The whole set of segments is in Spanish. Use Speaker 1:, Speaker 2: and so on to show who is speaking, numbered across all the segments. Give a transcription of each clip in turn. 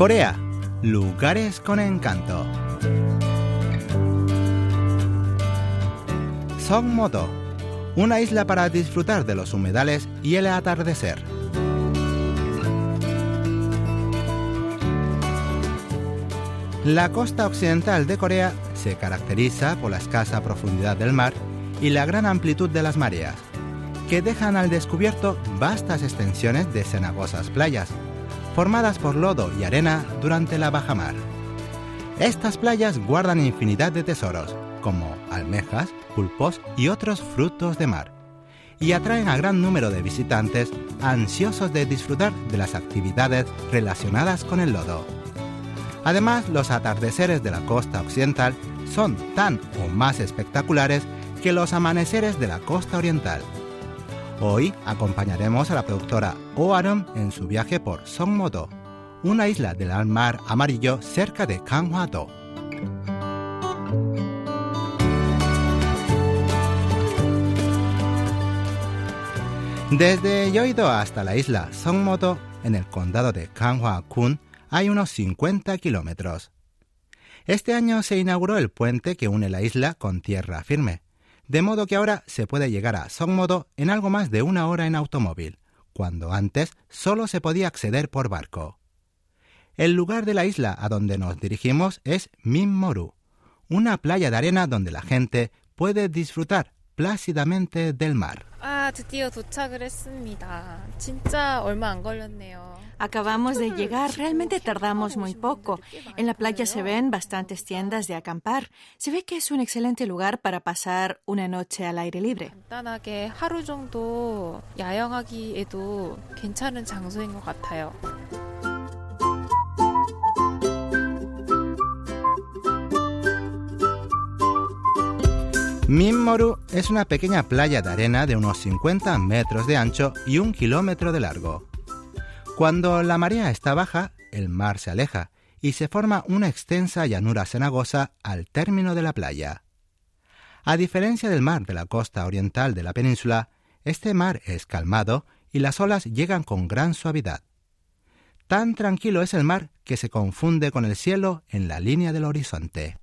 Speaker 1: Corea, lugares con encanto. Songmodo, una isla para disfrutar de los humedales y el atardecer. La costa occidental de Corea se caracteriza por la escasa profundidad del mar y la gran amplitud de las mareas, que dejan al descubierto vastas extensiones de cenagosas playas, formadas por lodo y arena durante la bajamar. Estas playas guardan infinidad de tesoros, como almejas, pulpos y otros frutos de mar, y atraen a gran número de visitantes ansiosos de disfrutar de las actividades relacionadas con el lodo. Además, los atardeceres de la costa occidental son tan o más espectaculares que los amaneceres de la costa oriental. Hoy acompañaremos a la productora Oarum en su viaje por Songmodo, una isla del mar amarillo cerca de Kanghwa-do. Desde Yoido hasta la isla Songmodo, en el condado de Kanghwa-kun, hay unos 50 kilómetros. Este año se inauguró el puente que une la isla con tierra firme, de modo que ahora se puede llegar a Songmodo en algo más de una hora en automóvil, cuando antes solo se podía acceder por barco. El lugar de la isla a donde nos dirigimos es Minmoru, una playa de arena donde la gente puede disfrutar plácidamente del mar.
Speaker 2: Acabamos de llegar, realmente tardamos muy poco. En la playa se ven bastantes tiendas de acampar. Se ve que es un excelente lugar para pasar una noche al aire libre.
Speaker 1: Minmoru es una pequeña playa de arena de unos 50 metros de ancho y un kilómetro de largo. Cuando la marea está baja, el mar se aleja y se forma una extensa llanura cenagosa al término de la playa. A diferencia del mar de la costa oriental de la península, este mar es calmado y las olas llegan con gran suavidad. Tan tranquilo es el mar que se confunde con el cielo en la línea del horizonte.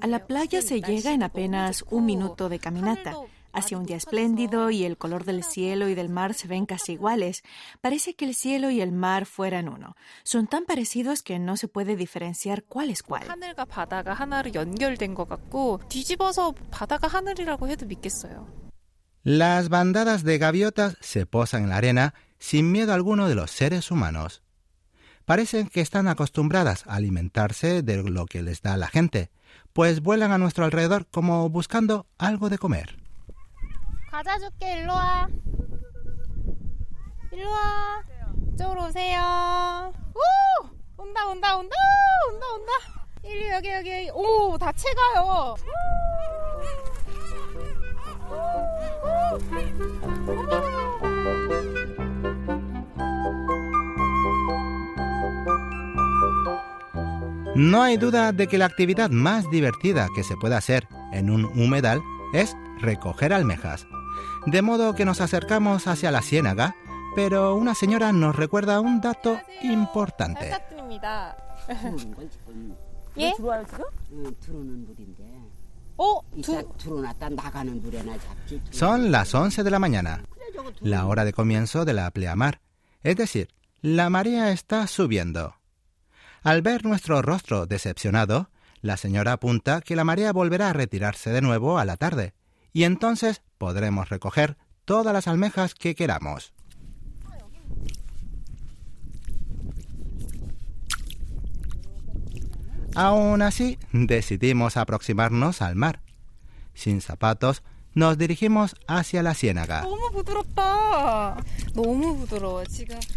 Speaker 2: A la playa se llega en apenas un minuto de caminata. Hacia un día espléndido y el color del cielo y del mar se ven casi iguales. Parece que el cielo y el mar fueran uno. Son tan parecidos que no se puede diferenciar cuál es cuál.
Speaker 1: Las bandadas de gaviotas se posan en la arena sin miedo alguno de los seres humanos parecen que están acostumbradas a alimentarse de lo que les da la gente, pues vuelan a nuestro alrededor como buscando algo de comer. No hay duda de que la actividad más divertida que se puede hacer en un humedal es recoger almejas. De modo que nos acercamos hacia la ciénaga, pero una señora nos recuerda un dato importante. Son las 11 de la mañana, la hora de comienzo de la pleamar, es decir, la marea está subiendo. Al ver nuestro rostro decepcionado, la señora apunta que la marea volverá a retirarse de nuevo a la tarde, y entonces podremos recoger todas las almejas que queramos. Aún así, decidimos aproximarnos al mar. Sin zapatos, nos dirigimos hacia la ciénaga.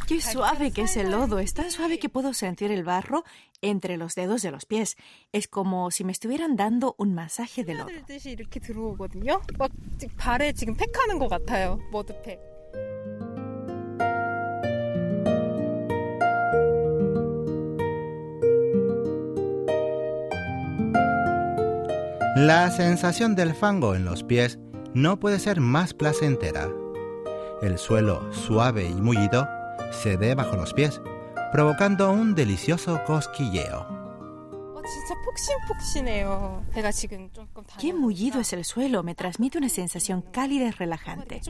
Speaker 2: Qué suave que es el lodo, es tan suave que puedo sentir el barro entre los dedos de los pies. Es como si me estuvieran dando un masaje de lodo.
Speaker 1: La sensación del fango en los pies no puede ser más placentera. El suelo, suave y mullido, cede bajo los pies, provocando un delicioso cosquilleo.
Speaker 2: Qué mullido es el suelo, me transmite una sensación cálida y relajante.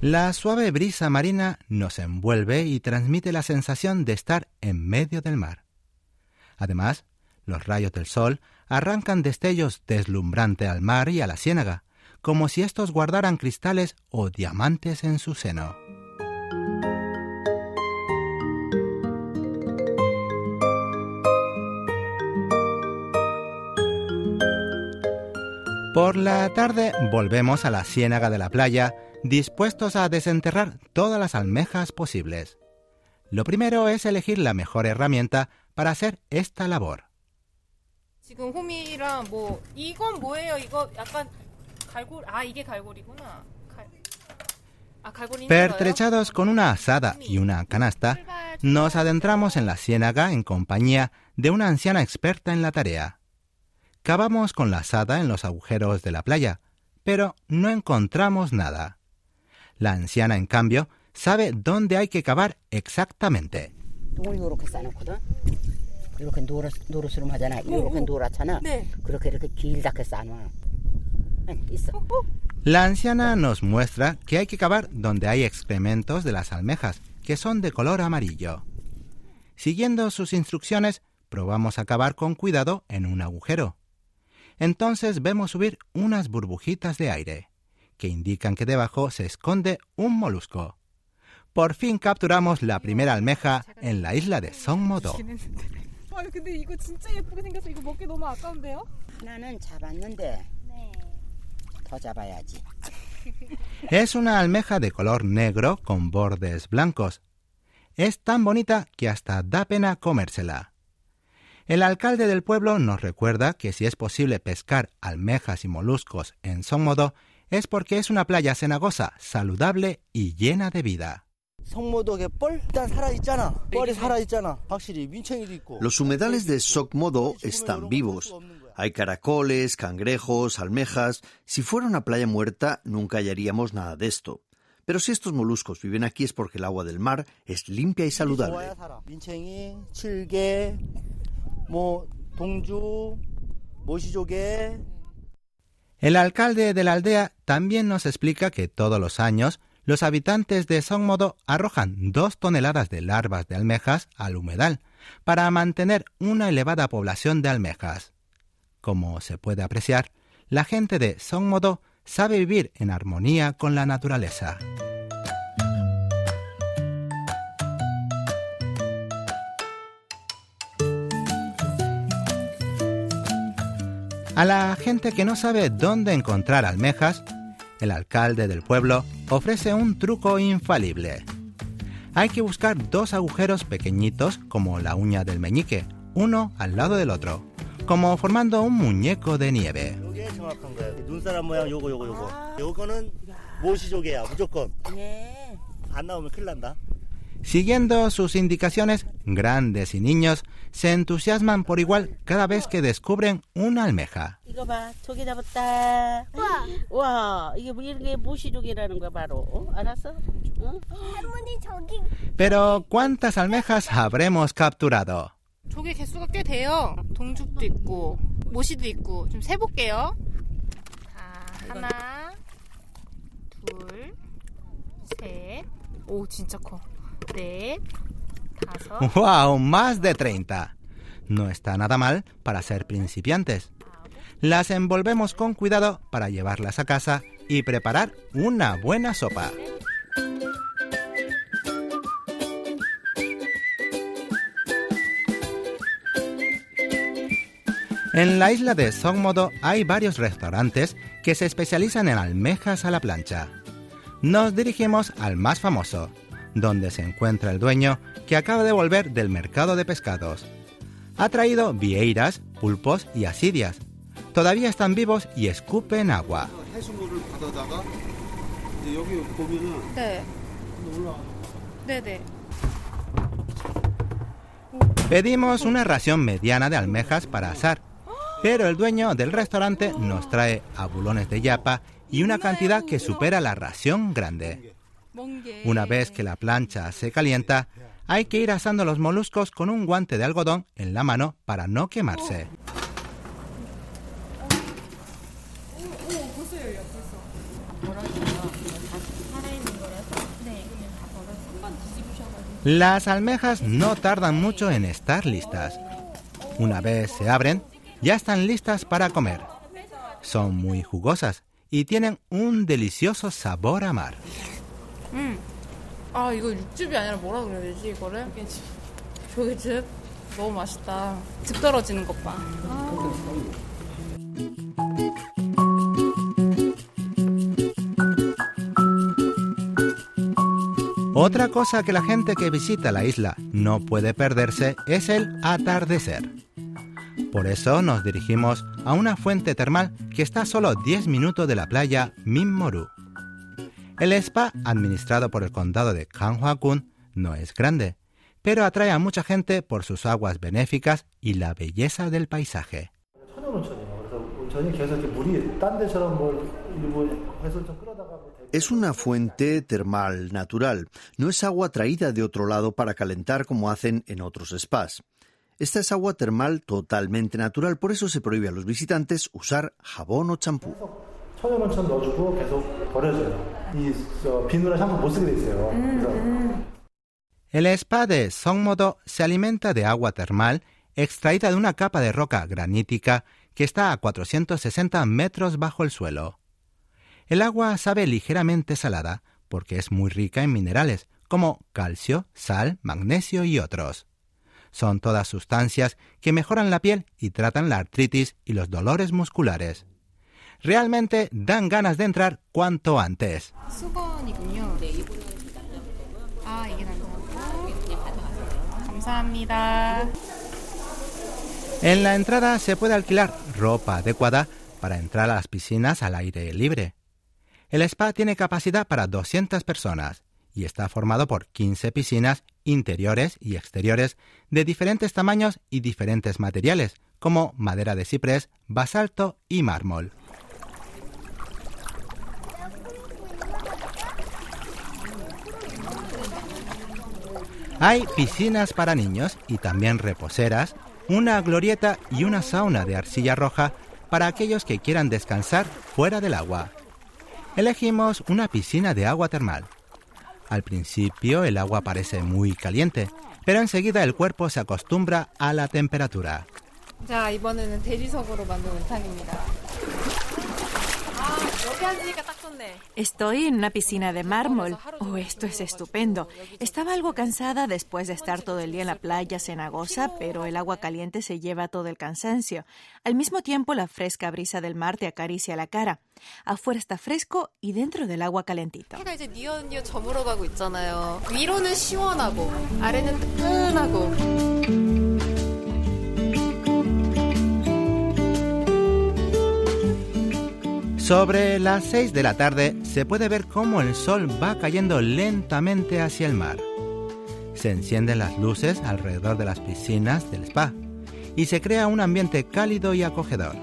Speaker 1: La suave brisa marina nos envuelve y transmite la sensación de estar en medio del mar. Además, los rayos del sol arrancan destellos deslumbrantes al mar y a la ciénaga, como si estos guardaran cristales o diamantes en su seno. Por la tarde volvemos a la ciénaga de la playa, dispuestos a desenterrar todas las almejas posibles. Lo primero es elegir la mejor herramienta para hacer esta labor. Pertrechados con una asada y una canasta, nos adentramos en la ciénaga en compañía de una anciana experta en la tarea. Cavamos con la asada en los agujeros de la playa, pero no encontramos nada. La anciana, en cambio, sabe dónde hay que cavar exactamente. La anciana nos muestra que hay que cavar donde hay excrementos de las almejas, que son de color amarillo. Siguiendo sus instrucciones, probamos a cavar con cuidado en un agujero. Entonces vemos subir unas burbujitas de aire, que indican que debajo se esconde un molusco. Por fin capturamos la primera almeja en la isla de Es una almeja de color negro con bordes blancos. Es tan bonita que hasta da pena comérsela. El alcalde del pueblo nos recuerda que si es posible pescar almejas y moluscos en Songmodo es porque es una playa cenagosa, saludable y llena de vida.
Speaker 3: Los humedales de Sokmodo están vivos. Hay caracoles, cangrejos, almejas. Si fuera una playa muerta, nunca hallaríamos nada de esto. Pero si estos moluscos viven aquí es porque el agua del mar es limpia y saludable.
Speaker 1: El alcalde de la aldea también nos explica que todos los años los habitantes de Songmodo arrojan dos toneladas de larvas de almejas al humedal para mantener una elevada población de almejas. Como se puede apreciar, la gente de Songmodo sabe vivir en armonía con la naturaleza. A la gente que no sabe dónde encontrar almejas, el alcalde del pueblo ofrece un truco infalible. Hay que buscar dos agujeros pequeñitos como la uña del meñique, uno al lado del otro, como formando un muñeco de nieve. Siguiendo sus indicaciones, grandes y niños se entusiasman por igual cada vez que descubren una almeja. Pero ¿cuántas almejas habremos capturado? ¡Wow! Más de 30. No está nada mal para ser principiantes. Las envolvemos con cuidado para llevarlas a casa y preparar una buena sopa. En la isla de Songmodo hay varios restaurantes que se especializan en almejas a la plancha. Nos dirigimos al más famoso, donde se encuentra el dueño que acaba de volver del mercado de pescados. Ha traído vieiras, pulpos y asidias. Todavía están vivos y escupen agua. Pedimos una ración mediana de almejas para asar, pero el dueño del restaurante nos trae abulones de yapa y una cantidad que supera la ración grande. Una vez que la plancha se calienta, hay que ir asando los moluscos con un guante de algodón en la mano para no quemarse. Las almejas no tardan mucho en estar listas. Una vez se abren, ya están listas para comer. Son muy jugosas y tienen un delicioso sabor a mar. Otra cosa que la gente que visita la isla no puede perderse es el atardecer. Por eso nos dirigimos a una fuente termal que está a solo 10 minutos de la playa Minmoru. El spa, administrado por el condado de Kanhua-kun, no es grande, pero atrae a mucha gente por sus aguas benéficas y la belleza del paisaje.
Speaker 3: Es una fuente termal natural, no es agua traída de otro lado para calentar como hacen en otros spas. Esta es agua termal totalmente natural, por eso se prohíbe a los visitantes usar jabón o champú.
Speaker 1: El spa de Songmodo se alimenta de agua termal extraída de una capa de roca granítica que está a 460 metros bajo el suelo. El agua sabe ligeramente salada porque es muy rica en minerales como calcio, sal, magnesio y otros. Son todas sustancias que mejoran la piel y tratan la artritis y los dolores musculares. Realmente dan ganas de entrar cuanto antes. En la entrada se puede alquilar ropa adecuada para entrar a las piscinas al aire libre. El spa tiene capacidad para 200 personas y está formado por 15 piscinas interiores y exteriores de diferentes tamaños y diferentes materiales, como madera de ciprés, basalto y mármol. Hay piscinas para niños y también reposeras, una glorieta y una sauna de arcilla roja para aquellos que quieran descansar fuera del agua elegimos una piscina de agua termal. Al principio el agua parece muy caliente, pero enseguida el cuerpo se acostumbra a la temperatura.
Speaker 2: Estoy en una piscina de mármol. Oh, esto es estupendo. Estaba algo cansada después de estar todo el día en la playa cenagosa, pero el agua caliente se lleva todo el cansancio. Al mismo tiempo, la fresca brisa del mar te acaricia la cara. Afuera está fresco y dentro del agua calentito.
Speaker 1: Sobre las 6 de la tarde se puede ver cómo el sol va cayendo lentamente hacia el mar. Se encienden las luces alrededor de las piscinas del spa y se crea un ambiente cálido y acogedor.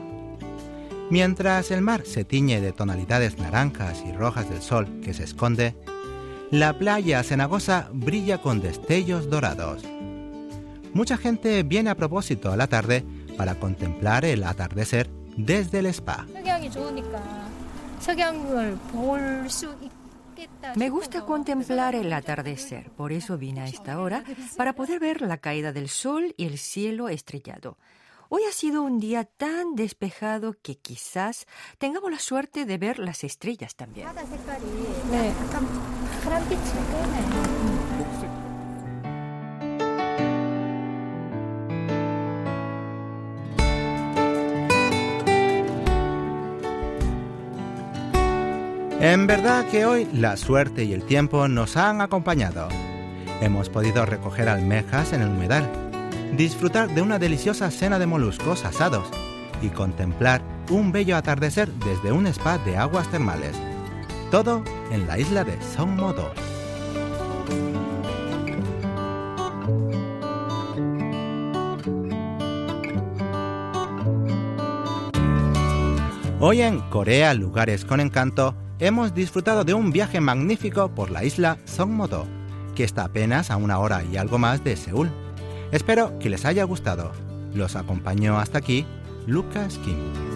Speaker 1: Mientras el mar se tiñe de tonalidades naranjas y rojas del sol que se esconde, la playa cenagosa brilla con destellos dorados. Mucha gente viene a propósito a la tarde para contemplar el atardecer desde el spa.
Speaker 4: Me gusta contemplar el atardecer, por eso vine a esta hora para poder ver la caída del sol y el cielo estrellado. Hoy ha sido un día tan despejado que quizás tengamos la suerte de ver las estrellas también.
Speaker 1: En verdad que hoy la suerte y el tiempo nos han acompañado. Hemos podido recoger almejas en el humedal, disfrutar de una deliciosa cena de moluscos asados y contemplar un bello atardecer desde un spa de aguas termales. Todo en la isla de Modo. Hoy en Corea, lugares con encanto, hemos disfrutado de un viaje magnífico por la isla Songmodo, que está apenas a una hora y algo más de Seúl. Espero que les haya gustado. Los acompañó hasta aquí Lucas Kim.